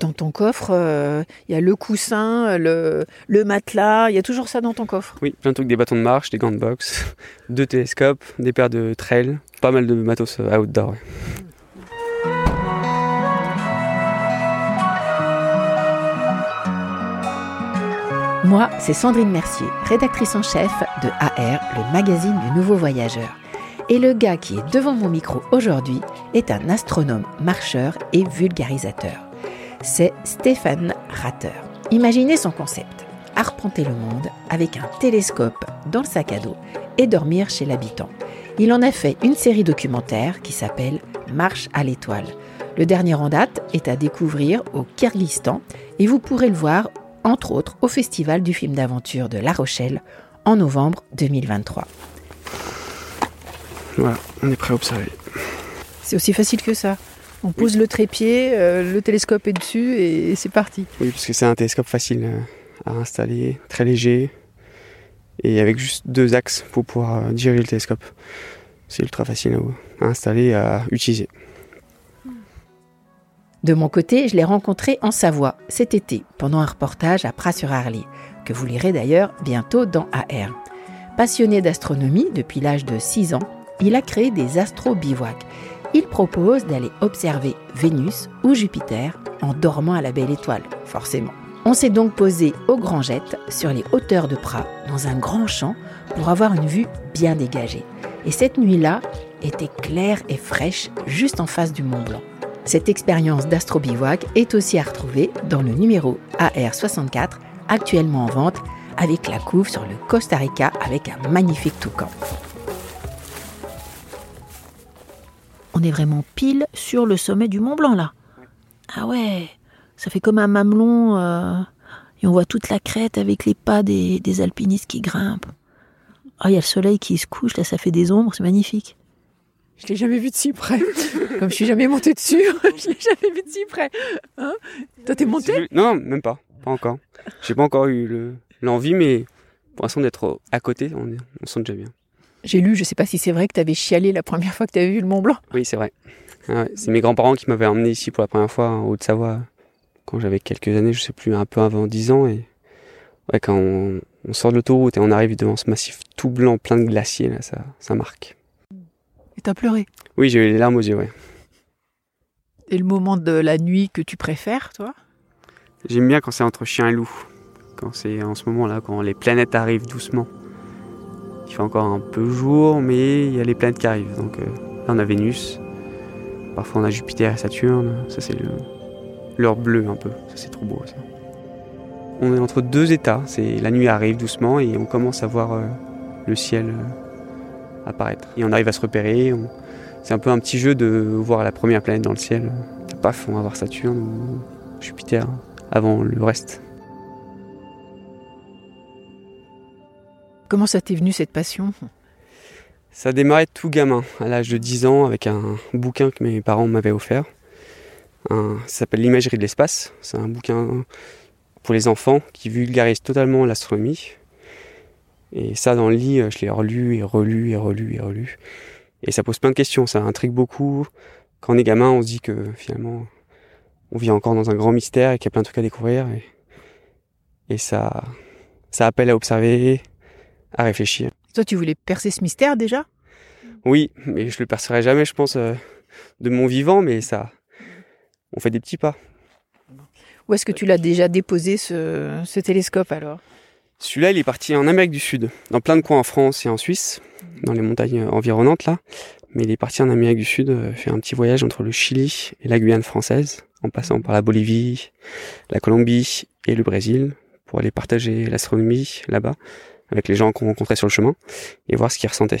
Dans ton coffre, euh, il y a le coussin, le, le matelas, il y a toujours ça dans ton coffre. Oui, plein de trucs, des bâtons de marche, des gants de boxe, deux télescopes, des paires de trail, pas mal de matos euh, outdoor. ouais. Moi, c'est Sandrine Mercier, rédactrice en chef de AR, le magazine du nouveau voyageur. Et le gars qui est devant mon micro aujourd'hui est un astronome, marcheur et vulgarisateur. C'est Stéphane Ratter. Imaginez son concept. Arpenter le monde avec un télescope dans le sac à dos et dormir chez l'habitant. Il en a fait une série documentaire qui s'appelle Marche à l'étoile. Le dernier en date est à découvrir au Kyrgyzstan et vous pourrez le voir entre autres au Festival du film d'aventure de La Rochelle en novembre 2023. Voilà, on est prêt à observer. C'est aussi facile que ça. On pose le trépied, euh, le télescope est dessus et c'est parti. Oui, parce que c'est un télescope facile euh, à installer, très léger, et avec juste deux axes pour pouvoir euh, diriger le télescope. C'est ultra facile à, à installer et à utiliser. De mon côté, je l'ai rencontré en Savoie cet été pendant un reportage à Pras-sur-Arly, que vous lirez d'ailleurs bientôt dans AR. Passionné d'astronomie depuis l'âge de 6 ans, il a créé des astro-bivouacs. Il propose d'aller observer Vénus ou Jupiter en dormant à la belle étoile, forcément. On s'est donc posé au Grand Jet sur les hauteurs de Pras, dans un grand champ, pour avoir une vue bien dégagée. Et cette nuit-là était claire et fraîche, juste en face du Mont Blanc. Cette expérience d'astro-bivouac est aussi à retrouver dans le numéro AR64, actuellement en vente, avec la couve sur le Costa Rica avec un magnifique toucan. On est vraiment pile sur le sommet du Mont Blanc là. Ah ouais, ça fait comme un mamelon euh, et on voit toute la crête avec les pas des, des alpinistes qui grimpent. Ah, il y a le soleil qui se couche, là ça fait des ombres, c'est magnifique. Je l'ai jamais vu de si près. Comme je suis jamais montée dessus, je l'ai jamais vu de si près. Hein? Toi, t'es monté Non, même pas, pas encore. J'ai pas encore eu le- l'envie, mais pour l'instant d'être à côté, on, est- on sent déjà bien. J'ai lu, je sais pas si c'est vrai que t'avais chialé la première fois que t'avais vu le Mont Blanc. Oui, c'est vrai. Ah ouais, c'est mes grands-parents qui m'avaient emmené ici pour la première fois en Haute-Savoie quand j'avais quelques années, je sais plus, un peu avant 10 ans. Et ouais, quand on, on sort de l'autoroute et on arrive devant ce massif tout blanc, plein de glaciers, là, ça, ça marque. Et t'as pleuré? Oui, j'ai eu les larmes aux yeux, ouais. Et le moment de la nuit que tu préfères, toi? J'aime bien quand c'est entre chien et loup. Quand c'est en ce moment-là, quand les planètes arrivent doucement. Il fait encore un peu jour, mais il y a les planètes qui arrivent. Donc euh, là, on a Vénus. Parfois, on a Jupiter et Saturne. Ça, c'est l'heure bleue un peu. Ça, c'est trop beau, ça. On est entre deux états. C'est la nuit arrive doucement et on commence à voir euh, le ciel euh, apparaître. Et on arrive à se repérer. C'est un peu un petit jeu de voir la première planète dans le ciel. Paf, on va voir Saturne ou Jupiter avant le reste. Comment ça t'est venu cette passion? Ça a démarré tout gamin, à l'âge de 10 ans, avec un bouquin que mes parents m'avaient offert. Ça s'appelle L'imagerie de l'espace. C'est un bouquin pour les enfants qui vulgarise totalement l'astronomie. Et ça, dans le lit, je l'ai relu et relu et relu et relu. Et ça pose plein de questions, ça intrigue beaucoup. Quand on est gamin, on se dit que finalement, on vit encore dans un grand mystère et qu'il y a plein de trucs à découvrir. Et, et ça, ça appelle à observer, à réfléchir. Toi, tu voulais percer ce mystère déjà? Oui, mais je le percerai jamais, je pense, euh, de mon vivant, mais ça, on fait des petits pas. Où est-ce que tu l'as déjà déposé, ce, ce télescope alors? Celui-là, il est parti en Amérique du Sud, dans plein de coins en France et en Suisse, dans les montagnes environnantes là. Mais il est parti en Amérique du Sud, euh, faire un petit voyage entre le Chili et la Guyane française, en passant par la Bolivie, la Colombie et le Brésil, pour aller partager l'astronomie là-bas, avec les gens qu'on rencontrait sur le chemin, et voir ce qu'ils ressentaient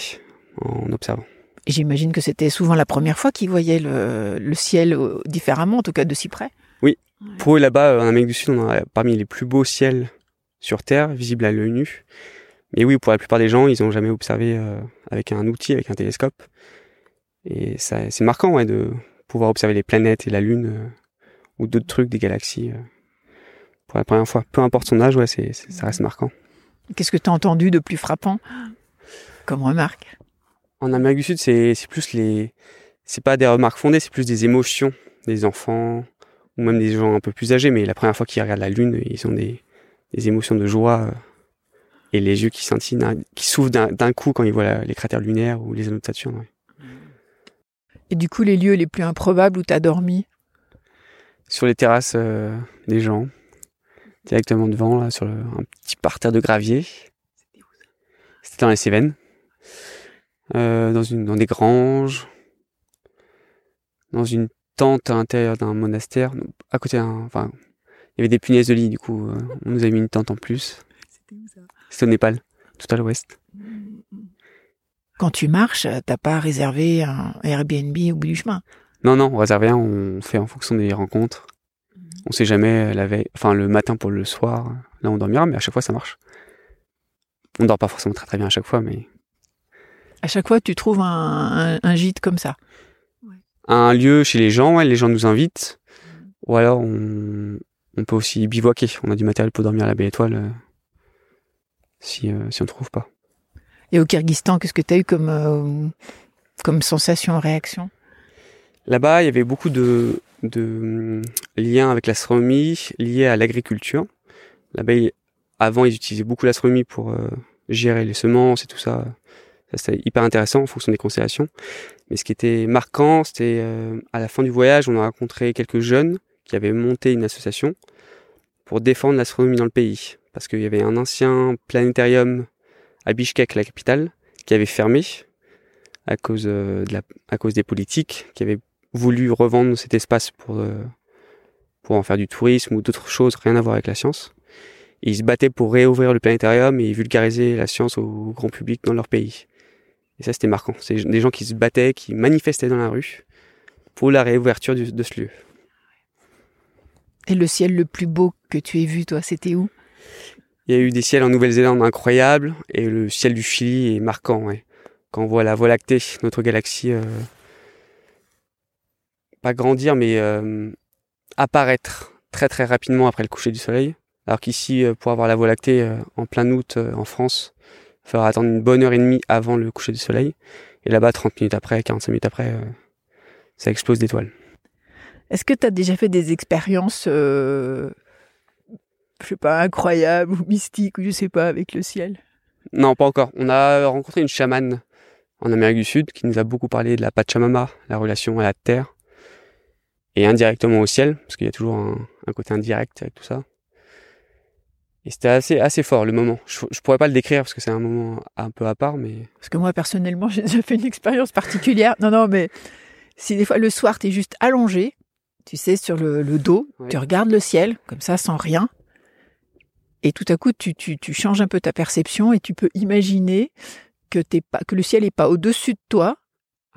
en observant. Et j'imagine que c'était souvent la première fois qu'ils voyaient le, le ciel euh, différemment, en tout cas de si près. Pour eux, là-bas, en Amérique du Sud, on a parmi les plus beaux ciels sur Terre, visibles à l'œil nu. Mais oui, pour la plupart des gens, ils n'ont jamais observé euh, avec un outil, avec un télescope. Et ça, c'est marquant ouais, de pouvoir observer les planètes et la Lune euh, ou d'autres trucs des galaxies euh, pour la première fois. Peu importe son âge, ouais, c'est, c'est- ça reste marquant. Qu'est-ce que tu as entendu de plus frappant comme remarque? En Amérique du Sud, c'est, plus les, c'est pas des remarques fondées, c'est plus des émotions des enfants ou même des gens un peu plus âgés. Mais la première fois qu'ils regardent la Lune, ils ont des, des émotions de joie euh, et les yeux qui scintillent, qui s'ouvrent d'un, d'un coup quand ils voient la- les cratères lunaires ou les anneaux de Saturne. ouais. Et du coup, les lieux les plus improbables où tu as dormi? Sur les terrasses euh, des gens, directement devant, là, sur le- un petit parterre de gravier. C'était dans les Cévennes, Euh, dans, une, dans des granges, dans une tente à l'intérieur d'un monastère, à côté d'un... Enfin, il y avait des punaises de lit, du coup, euh, on nous a mis une tente en plus. C'était au Népal, tout à l'ouest. Quand tu marches, t'as pas réservé un Airbnb au bout du chemin? Non, non, on réserve rien, on fait en fonction des rencontres. On sait jamais la veille, enfin le matin pour le soir, là on dormira, mais à chaque fois ça marche. On dort pas forcément très très bien à chaque fois, mais À chaque fois, tu trouves un, un- un gîte comme ça. un lieu chez les gens, ouais, les gens nous invitent, ou alors on, on peut aussi bivouaquer. On a du matériel pour dormir à la Belle Étoile euh, si, euh, si on trouve pas. Et au Kyrgyzstan, qu'est-ce que tu as eu comme, euh, comme sensation, réaction? Là-bas, il y avait beaucoup de, de hum, liens avec l'astronomie liés à l'agriculture. Là-bas, avant, ils utilisaient beaucoup l'astronomie pour euh, gérer les semences et tout ça. Ça, c'était hyper intéressant en fonction des constellations. Mais ce qui était marquant, c'était euh, à la fin du voyage, on a rencontré quelques jeunes qui avaient monté une association pour défendre l'astronomie dans le pays. Parce qu'il y avait un ancien planétarium à Bishkek, la capitale, qui avait fermé à cause, euh, de la, à cause des politiques qui avaient voulu revendre cet espace pour, euh, pour en faire du tourisme ou d'autres choses, rien à voir avec la science. Et ils se battaient pour réouvrir le planétarium et vulgariser la science au grand public dans leur pays. Et ça, c'était marquant. C'est des gens qui se battaient, qui manifestaient dans la rue pour la réouverture du- de ce lieu. Et le ciel le plus beau que tu aies vu, toi, c'était où? Il y a eu des ciels en Nouvelle-Zélande incroyables et le ciel du Chili est marquant. Ouais. Quand on voit la Voie lactée, notre galaxie, euh, pas grandir, mais euh, apparaître très très rapidement après le coucher du soleil. Alors qu'ici, euh, pour avoir la Voie lactée euh, en plein août en France, il faudra attendre une bonne heure et demie avant le coucher du soleil. Et là-bas, 30 minutes après, 45 minutes après, ça explose d'étoiles. Est-ce que tu as déjà fait des expériences, euh, je sais pas, incroyables ou mystiques ou je sais pas, avec le ciel? Non, pas encore. On a rencontré une chamane en Amérique du Sud qui nous a beaucoup parlé de la Pachamama, la relation à la terre, et indirectement au ciel, parce qu'il y a toujours un, un côté indirect avec tout ça. Et c'était assez, assez fort le moment. Je, je pourrais pas le décrire parce que c'est un moment un peu à part, mais Parce que moi, personnellement, j'ai déjà fait une expérience particulière. Non, non, mais si des fois le soir, tu es juste allongé, tu sais, sur le, le dos, Ouais. tu regardes le ciel, comme ça, sans rien. Et tout à coup, tu, tu, tu changes un peu ta perception et tu peux imaginer que, t'es pas, que le ciel est pas au-dessus de toi.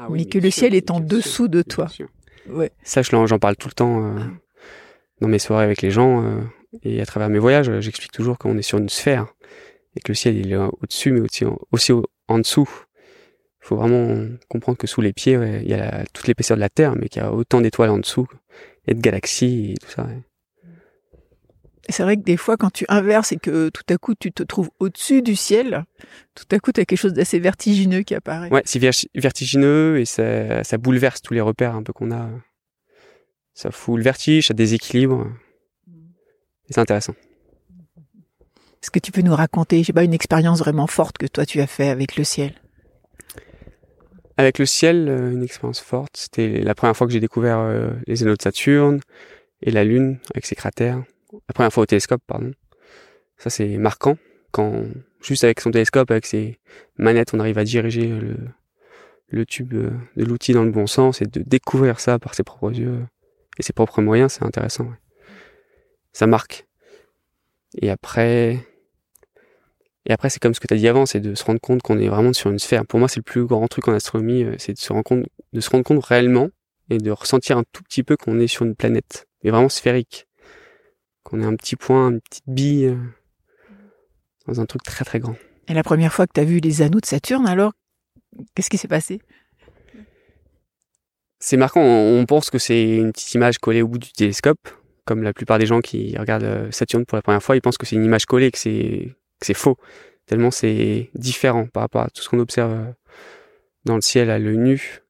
Mais que le ciel est en dessous de toi. Ouais. Ça, je j'en parle tout le temps euh, dans mes soirées avec les gens euh, et à travers mes voyages. euh, J'explique toujours qu'on est sur une sphère et que le ciel il est au-dessus, mais aussi, aussi au- en dessous. Il faut vraiment comprendre que sous les pieds, ouais, il y a la- toute l'épaisseur de la Terre, mais qu'il y a autant d'étoiles en dessous et de galaxies et tout ça. ouais. C'est vrai que des fois, quand tu inverses et que tout à coup, tu te trouves au-dessus du ciel, tout à coup, tu as quelque chose d'assez vertigineux qui apparaît. Ouais, c'est verti- vertigineux et ça, ça bouleverse tous les repères un peu qu'on a. Ça fout le vertige, ça déséquilibre. Et c'est intéressant. Est-ce que tu peux nous raconter, je sais pas, une expérience vraiment forte que toi tu as fait avec le ciel? Avec le ciel, euh, une expérience forte. C'était la première fois que j'ai découvert euh, les anneaux de Saturne et la Lune avec ses cratères. La première fois au télescope, pardon. Ça, c'est marquant. Quand, juste avec son télescope, avec ses manettes, on arrive à diriger le, tube euh, de l'outil dans le bon sens et de découvrir ça par ses propres yeux et ses propres moyens, c'est intéressant. Ça marque. Et après, Et après, c'est comme ce que tu as dit avant, c'est de se rendre compte qu'on est vraiment sur une sphère. Pour moi, c'est le plus grand truc en astronomie, euh, c'est de se rendre compte, de se rendre compte réellement et de ressentir un tout petit peu qu'on est sur une planète, mais vraiment sphérique. Qu'on est un petit point, une petite bille euh, dans un truc très très grand. Et la première fois que tu as vu les anneaux de Saturne, alors, qu'est-ce qui s'est passé? C'est marquant, on pense que c'est une petite image collée au bout du télescope, comme la plupart des gens qui regardent euh, Saturne pour la première fois, ils pensent que c'est une image collée, que c'est c'est faux, tellement c'est différent par rapport à tout ce qu'on observe euh, dans le ciel à l'œil nu.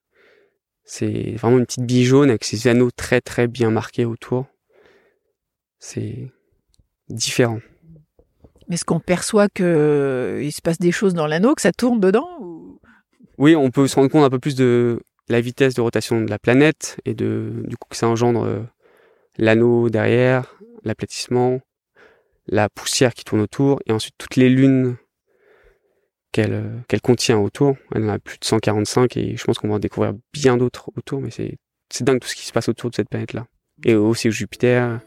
C'est vraiment une petite bille jaune avec ses anneaux très très bien marqués autour. C'est différent. Mais est-ce qu'on perçoit qu'il euh, se passe des choses dans l'anneau, que ça tourne dedans Oui, on peut se rendre compte un peu plus de la vitesse de rotation de la planète et de du coup que ça engendre euh, l'anneau derrière, l'aplatissement, la poussière qui tourne autour, et ensuite toutes les lunes qu'elle euh, contient autour. Elle en a plus de 145 et je pense qu'on va en découvrir bien d'autres autour, mais c'est c'est dingue tout ce qui se passe autour de cette planète-là. Et aussi Jupiter.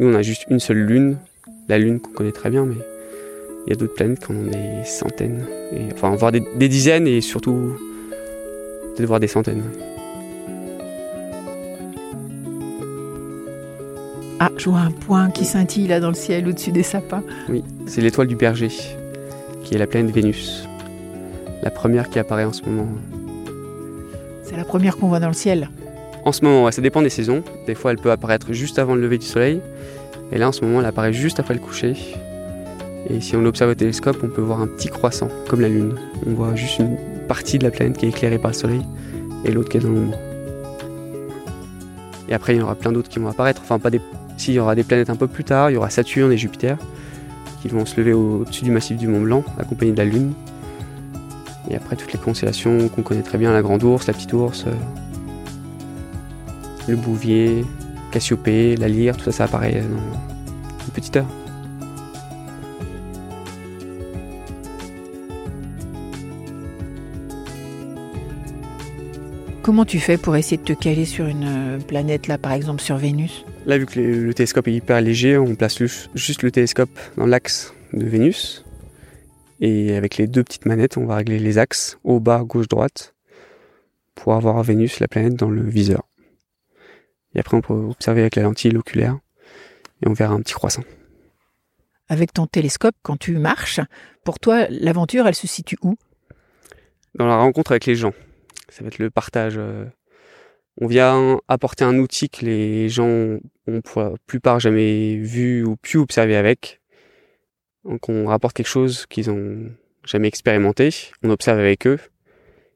Nous, on a juste une seule lune, la lune qu'on connaît très bien, mais il y a d'autres planètes qui en ont des centaines. Et, enfin, voir des, des dizaines et surtout peut-être voir des centaines. Ah, je vois un point qui scintille là dans le ciel au-dessus des sapins. Oui, c'est l'étoile du berger, qui est la planète Vénus. La première qui apparaît en ce moment. C'est la première qu'on voit dans le ciel. En ce moment, ouais, ça dépend des saisons. Des fois, elle peut apparaître juste avant le lever du soleil. Et là, en ce moment, elle apparaît juste après le coucher. Et si on l'observe au télescope, on peut voir un petit croissant, comme la Lune. On voit juste une partie de la planète qui est éclairée par le soleil et l'autre qui est dans l'ombre. Et après, il y aura plein d'autres qui vont apparaître. Enfin, pas des s'il y aura des planètes un peu plus tard, il y aura Saturne et Jupiter qui vont se lever au-dessus du massif du Mont Blanc, accompagnés de la Lune. Et après toutes les constellations qu'on connaît très bien, la Grande Ourse, la Petite Ourse, euh, le Bouvier, Cassiopée, la Lyre, tout ça, ça apparaît dans une petite heure. Comment tu fais pour essayer de te caler sur une euh, planète, là, par exemple sur Vénus? Là, vu que le, télescope est hyper léger, on place juste le télescope dans l'axe de Vénus. Et avec les deux petites manettes, on va régler les axes, haut, bas, gauche, droite, pour avoir Vénus, la planète, dans le viseur. Et après, on peut observer avec la lentille oculaire, et on verra un petit croissant. Avec ton télescope, quand tu marches, pour toi, l'aventure, elle se situe où? Dans la rencontre avec les gens. Ça va être le partage. Euh, on vient apporter un outil que les gens ont pour la plupart jamais vu ou pu observer avec. Donc on rapporte quelque chose qu'ils ont jamais expérimenté. On observe avec eux.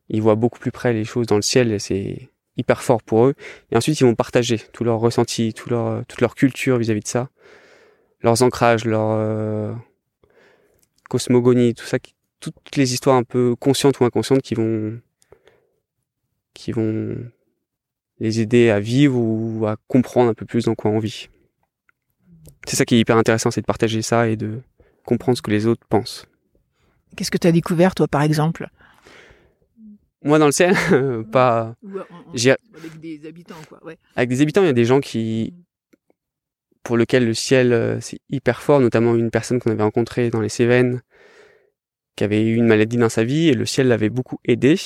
Ils voient beaucoup plus près les choses dans le ciel c'est hyper fort pour eux. Et ensuite ils vont partager tout leur ressenti, tout leur, toute leur culture vis-à-vis de ça, leurs ancrages, leur euh, cosmogonie, tout ça, toutes les histoires un peu conscientes ou inconscientes qui vont qui vont les aider à vivre ou à comprendre un peu plus dans quoi on vit. C'est ça qui est hyper intéressant, c'est de partager ça et de comprendre ce que les autres pensent. Qu'est-ce que tu as découvert, toi, par exemple? Moi, dans le ciel, pas. avec des habitants, quoi. Avec des habitants, il y a des gens qui. pour lesquels le ciel, euh, c'est hyper fort, notamment une personne qu'on avait rencontrée dans les Cévennes, qui avait eu une maladie dans sa vie, et le ciel l'avait beaucoup aidé.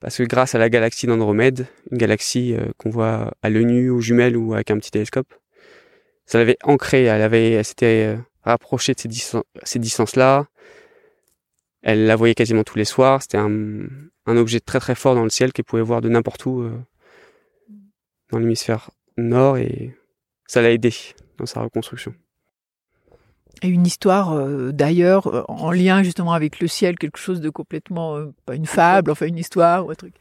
Parce que grâce à la galaxie d'Andromède, une galaxie euh, qu'on voit à l'œil nu, aux jumelles ou avec un petit télescope, ça l'avait ancrée, elle avait, elle s'était euh, rapprochée de ces, ces distances-là. Elle la voyait quasiment tous les soirs. C'était un, un, objet très très fort dans le ciel qu'elle pouvait voir de n'importe où euh, dans l'hémisphère nord et ça l'a aidé dans sa reconstruction et une histoire euh, d'ailleurs euh, en lien justement avec le ciel, quelque chose de complètement euh, pas une fable, enfin une histoire ou un truc.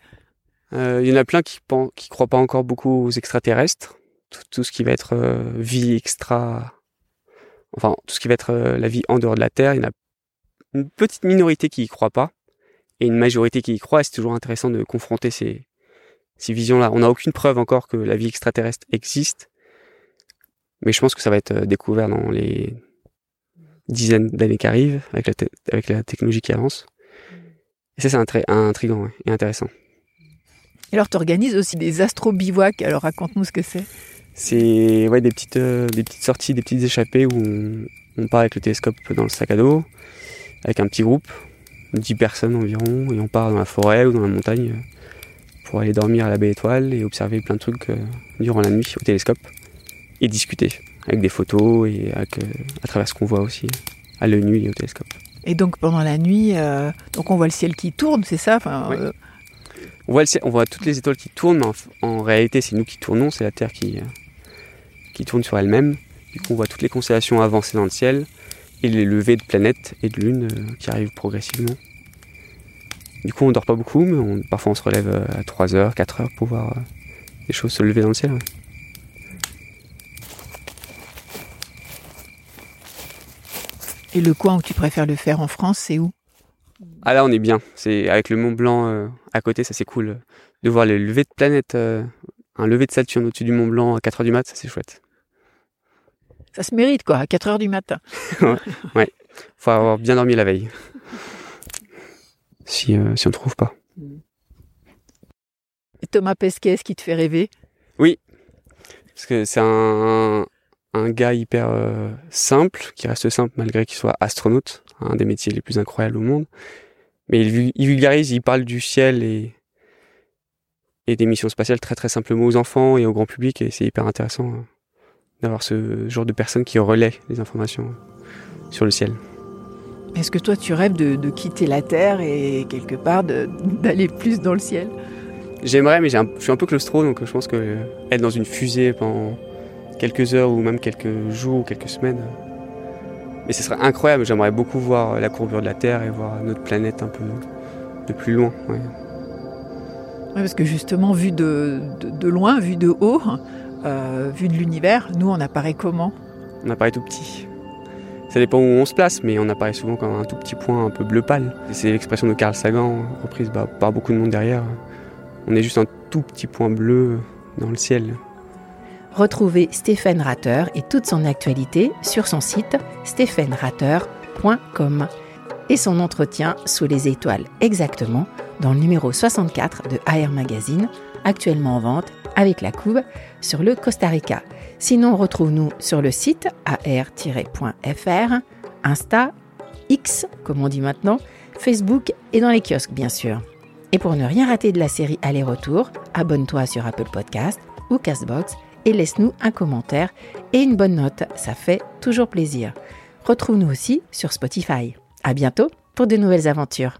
Il y en a plein qui ne qui croient pas encore beaucoup aux extraterrestres, tout, tout ce qui va être vie extra, enfin tout ce qui va être la vie en dehors de la Terre. Il y en a une petite minorité qui y croit pas et une majorité qui y croit. C'est toujours intéressant de confronter ces, ces visions-là. On n'a aucune preuve encore que la vie extraterrestre existe, mais je pense que ça va être découvert dans les dizaines d'années qui arrivent avec la, avec la technologie qui avance. Et ça, c'est très intriguant et intéressant. Et alors, tu organises aussi des astro-bivouacs. Alors, raconte-nous ce que c'est. C'est ouais, des, petites, euh, des petites sorties, des petites échappées où On part avec le télescope dans le sac à dos, avec un petit groupe, 10 personnes environ, et on part dans la forêt ou dans la montagne pour aller dormir à la baie étoile et observer plein de trucs durant la nuit au télescope et discuter avec des photos et avec, à travers ce qu'on voit aussi à l'œil nu et au télescope. Et donc pendant la nuit, donc on voit le ciel qui tourne, c'est ça? Enfin, on voit, on voit toutes les étoiles qui tournent, mais en, réalité, c'est nous qui tournons, c'est la Terre qui, euh, qui tourne sur elle-même. Du coup, on voit toutes les constellations avancer dans le ciel et les levées de planètes et de lunes euh, qui arrivent progressivement. Du coup, on dort pas beaucoup, mais parfois on se relève euh, à 3h, 4h pour voir les choses se lever dans le ciel. Et le coin où tu préfères le faire en France, c'est où? Ah là, on est bien. C'est avec le Mont Blanc euh, à côté, ça c'est cool de voir le lever de planète, euh, un lever de Saturne au-dessus du Mont Blanc à 4h du mat, ça c'est chouette. Ça se mérite quoi, à 4h du matin. ouais, faut avoir bien dormi la veille. Si, euh, si on ne trouve pas. Et Thomas Pesquet, ce qui te fait rêver? Oui, parce que c'est un, un gars hyper simple, qui reste simple malgré qu'il soit astronaute un des métiers les plus incroyables au monde. Mais il, vulgarise, il parle du ciel et, et des missions spatiales très très simplement aux enfants et au grand public et c'est hyper intéressant hein, d'avoir ce genre de personnes qui relaient les informations sur le ciel. Est-ce que toi tu rêves de, quitter la Terre et quelque part d'aller plus dans le ciel? J'aimerais mais je suis un peu claustro donc je pense que être dans une fusée pendant quelques heures ou même quelques jours ou quelques semaines, mais ce serait incroyable, j'aimerais beaucoup voir la courbure de la Terre et voir notre planète un peu de plus loin. Ouais. parce que justement, vu de, de, loin, vu de haut, euh, vu de l'univers, nous, on apparaît comment On apparaît tout petit. Ça dépend où on se place, mais on apparaît souvent comme un tout petit point un peu bleu pâle. C'est l'expression de Carl Sagan, reprise bah, par beaucoup de monde derrière. On est juste un tout petit point bleu dans le ciel. Retrouvez Stéphane Ratter et toute son actualité sur son site stéphaneratter.com et son entretien sous les étoiles exactement dans le numéro 64 de AR Magazine, actuellement en vente avec la couve sur le Costa Rica. Sinon, retrouve-nous sur le site ar-.fr, Insta, X, comme on dit maintenant, Facebook et dans les kiosques, bien sûr. Et pour ne rien rater de la série Aller-Retour, abonne-toi sur Apple Podcast ou Castbox et laisse-nous un commentaire et une bonne note, ça fait toujours plaisir. Retrouve-nous aussi sur Spotify. À bientôt pour de nouvelles aventures.